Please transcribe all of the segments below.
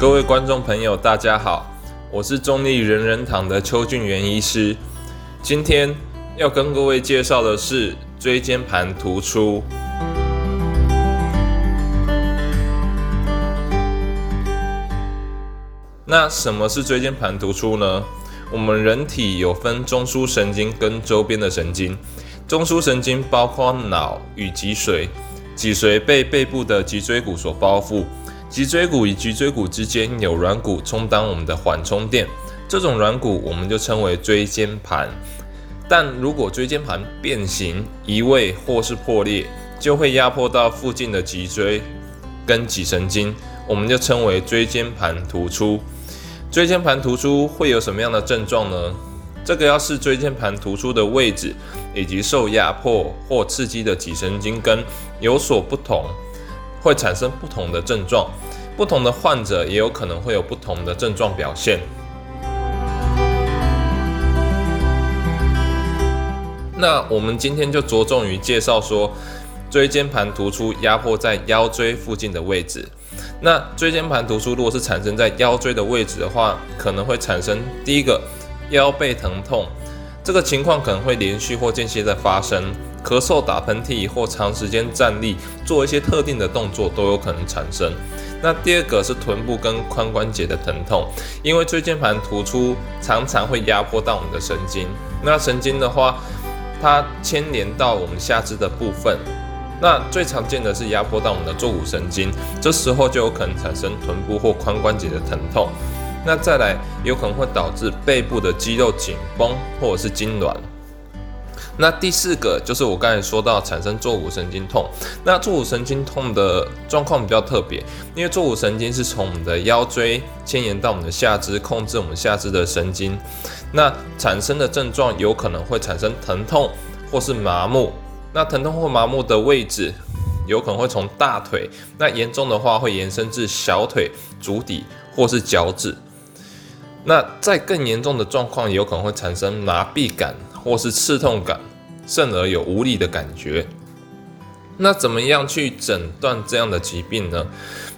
各位观众朋友，大家好，我是中立人人堂的邱俊元医师。今天要跟各位介绍的是椎间盘突出。那什么是椎间盘突出呢？我们人体有分中枢神经跟周边的神经。中枢神经包括脑与脊髓，脊髓被背部的脊椎骨所包覆。脊椎骨与脊椎骨之间有软骨充当我们的缓冲垫，这种软骨我们就称为椎间盘。但如果椎间盘变形、移位或是破裂，就会压迫到附近的脊椎跟脊神经，我们就称为椎间盘突出。椎间盘突出会有什么样的症状呢？这个要是椎间盘突出的位置以及受压迫或刺激的脊神经根有所不同。会产生不同的症状，不同的患者也有可能会有不同的症状表现。那我们今天就着重于介绍说，椎间盘突出压迫在腰椎附近的位置。那椎间盘突出如果是产生在腰椎的位置的话，可能会产生第一个腰背疼痛，这个情况可能会连续或间歇的发生。咳嗽、打喷嚏或长时间站立做一些特定的动作都有可能产生。那第二个是臀部跟髋关节的疼痛，因为椎间盘突出常常会压迫到我们的神经。那神经的话，它牵连到我们下肢的部分。那最常见的是压迫到我们的坐骨神经，这时候就有可能产生臀部或髋关节的疼痛。那再来，有可能会导致背部的肌肉紧绷或者是痉挛。那第四个就是我刚才说到产生坐骨神经痛。那坐骨神经痛的状况比较特别，因为坐骨神经是从我们的腰椎牵延到我们的下肢，控制我们下肢的神经。那产生的症状有可能会产生疼痛或是麻木。那疼痛或麻木的位置有可能会从大腿，那严重的话会延伸至小腿、足底或是脚趾。那在更严重的状况，有可能会产生麻痹感或是刺痛感。甚而有无力的感觉。那怎么样去诊断这样的疾病呢？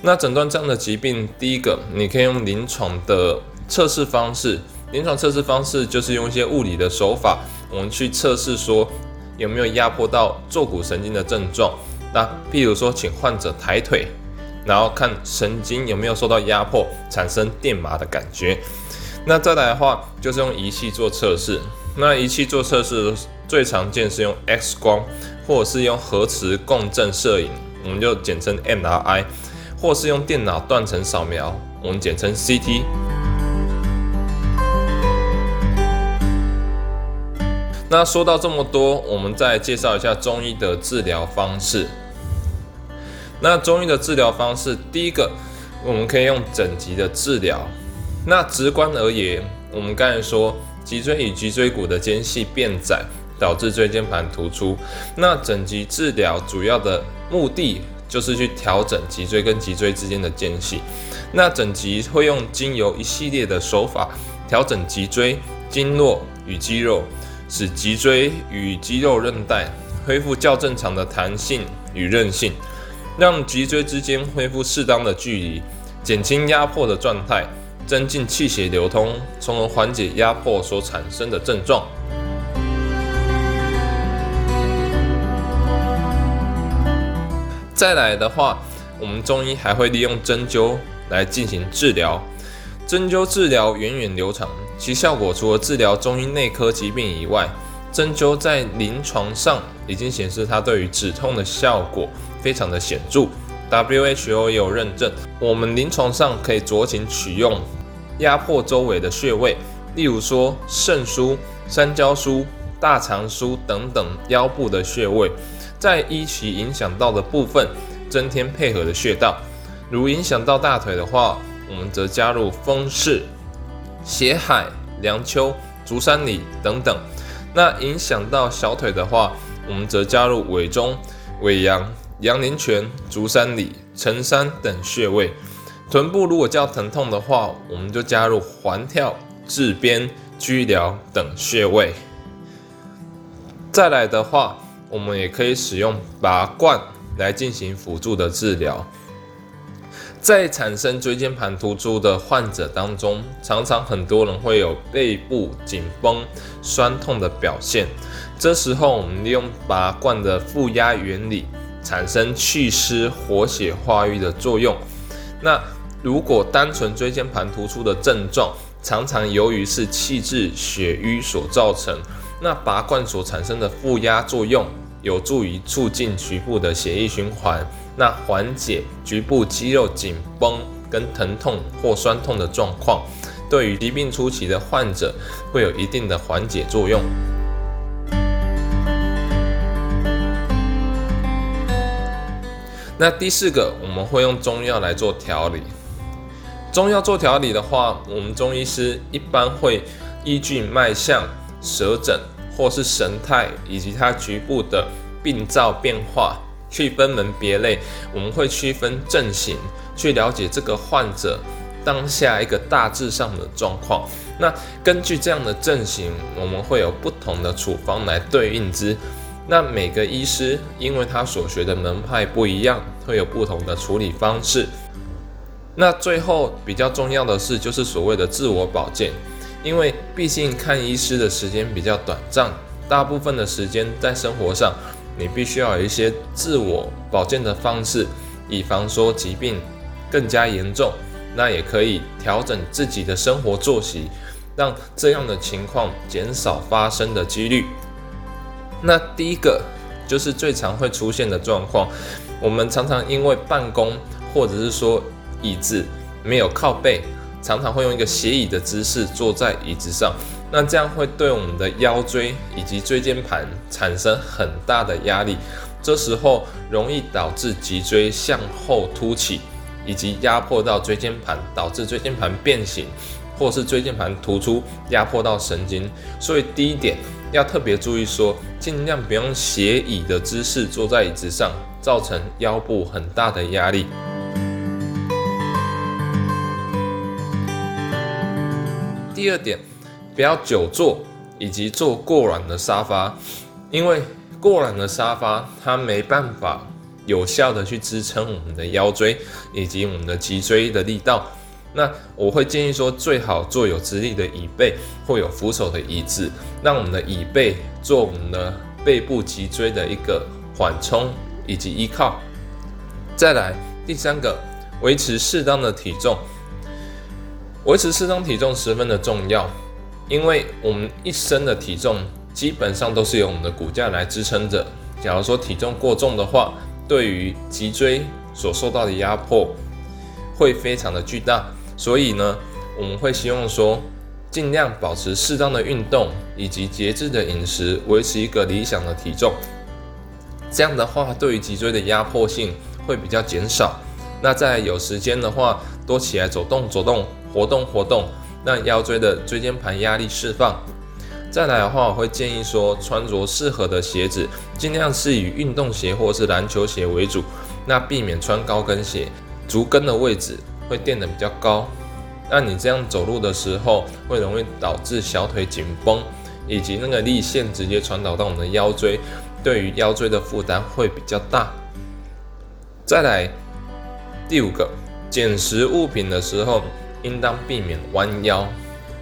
那诊断这样的疾病，第一个，你可以用临床的测试方式。临床测试方式就是用一些物理的手法，我们去测试说有没有压迫到坐骨神经的症状。那譬如说，请患者抬腿，然后看神经有没有受到压迫，产生电麻的感觉。那再来的话，就是用仪器做测试。那仪器做测试。最常见是用 X 光，或者是用核磁共振摄影，我们就简称 MRI，或是用电脑断层扫描，我们简称 CT。那说到这么多，我们再介绍一下中医的治疗方式。那中医的治疗方式，第一个，我们可以用整脊的治疗。那直观而言，我们刚才说脊椎与脊椎骨的间隙变窄。导致椎间盘突出，那整脊治疗主要的目的就是去调整脊椎跟脊椎之间的间隙。那整脊会用经由一系列的手法调整脊椎经络与肌肉，使脊椎与肌肉韧带恢复较正常的弹性与韧性，让脊椎之间恢复适当的距离，减轻压迫的状态，增进气血流通，从而缓解压迫所产生的症状。再来的话，我们中医还会利用针灸来进行治疗。针灸治疗源远流长，其效果除了治疗中医内科疾病以外，针灸在临床上已经显示它对于止痛的效果非常的显著。WHO 也有认证，我们临床上可以酌情取用压迫周围的穴位，例如说肾腧、三焦腧、大肠腧等等腰部的穴位。在依其影响到的部分增添配合的穴道，如影响到大腿的话，我我们则加入风市、斜海、梁丘、足三里等等。那影响到小腿的话，我们则加入尾中、尾阳、阳陵泉、足三里、承山等穴位。臀部如果较疼痛的话，我们就加入环跳、治边、居髎等穴位。再来的话，我们也可以使用拔罐来进行辅助的治疗。在产生椎间盘突出的患者当中，常常很多人会有背部紧绷、酸痛的表现。这时候，我们利用拔罐的负压原理，产生祛湿、活血化瘀的作用。那如果单纯椎间盘突出的症状，常常由于是气滞血瘀所造成，那拔罐所产生的负压作用，有助于促进局部的血液循环。那缓解局部肌肉紧绷跟疼痛或酸痛的状况，对于疾病初期的患者会有一定的缓解作用。那第四个，我们会用中药来做调理。中药做调理的话，我们中医师一般会依据脉象、舌诊或是神态以及它局部的病灶变化。去分门别类，我们会区分症型，去了解这个患者当下一个大致上的状况。那根据这样的症型，我们会有不同的处方来对应之。那每个医师因为他所学的门派不一样，会有不同的处理方式。那最后比较重要的是，就是所谓的自我保健，因为毕竟看医师的时间比较短暂，大部分的时间在生活上。你必须要有一些自我保健的方式，以防说疾病更加严重。那也可以调整自己的生活作息，让这样的情况减少发生的几率。那第一个就是最常会出现的状况，我们常常因为办公或者是说椅子没有靠背，常常会用一个斜椅的姿势坐在椅子上。那这样会对我们的腰椎以及椎间盘产生很大的压力，这时候容易导致脊椎向后凸起，以及压迫到椎间盘，导致椎间盘变形，或是椎间盘突出压迫到神经。所以第一点要特别注意，说尽量不用斜椅的姿势坐在椅子上，造成腰部很大的压力。第二点。不要久坐，以及坐过软的沙发，因为过软的沙发它没办法有效的去支撑我们的腰椎以及我们的脊椎的力道。那我会建议说，最好坐有直立的椅背或有扶手的椅子，让我们的椅背做我们的背部脊椎的一个缓冲以及依靠。再来第三个，维持适当的体重，维持适当体重十分的重要。因为我们一生的体重基本上都是由我们的骨架来支撑着。假如说体重过重的话，对于脊椎所受到的压迫会非常的巨大。所以呢，我们会希望说，尽量保持适当的运动以及节制的饮食，维持一个理想的体重。这样的话，对于脊椎的压迫性会比较减少。那在有时间的话，多起来走动走动，活动活动。让腰椎的椎间盘压力释放。再来的话，我会建议说，穿着适合的鞋子，尽量是以运动鞋或是篮球鞋为主。那避免穿高跟鞋，足跟的位置会垫得比较高。那你这样走路的时候，会容易导致小腿紧绷，以及那个力线直接传导到我们的腰椎，对于腰椎的负担会比较大。再来第五个，捡拾物品的时候。应当避免弯腰，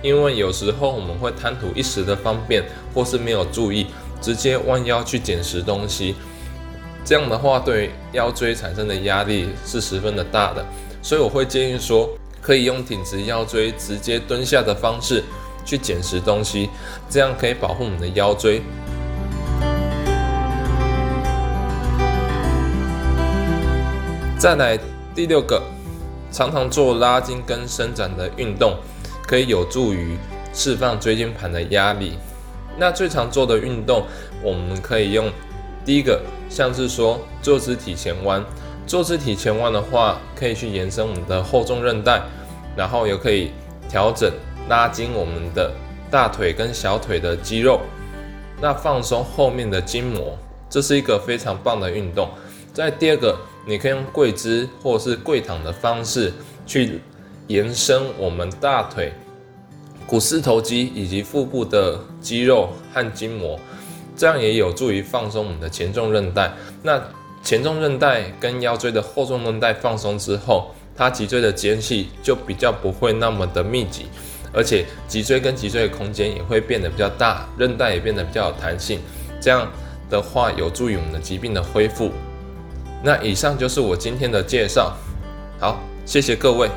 因为有时候我们会贪图一时的方便，或是没有注意，直接弯腰去捡拾东西。这样的话，对腰椎产生的压力是十分的大的。所以我会建议说，可以用挺直腰椎、直接蹲下的方式去捡拾东西，这样可以保护我们的腰椎。再来第六个。常常做拉筋跟伸展的运动，可以有助于释放椎间盘的压力。那最常做的运动，我们可以用第一个，像是说坐姿体前弯。坐姿体前弯的话，可以去延伸我们的后重韧带，然后也可以调整拉筋我们的大腿跟小腿的肌肉，那放松后面的筋膜，这是一个非常棒的运动。在第二个，你可以用跪姿或是跪躺的方式去延伸我们大腿、股四头肌以及腹部的肌肉和筋膜，这样也有助于放松我们的前重韧带。那前纵韧带跟腰椎的后纵韧带放松之后，它脊椎的间隙就比较不会那么的密集，而且脊椎跟脊椎的空间也会变得比较大，韧带也变得比较有弹性。这样的话，有助于我们的疾病的恢复。那以上就是我今天的介绍，好，谢谢各位。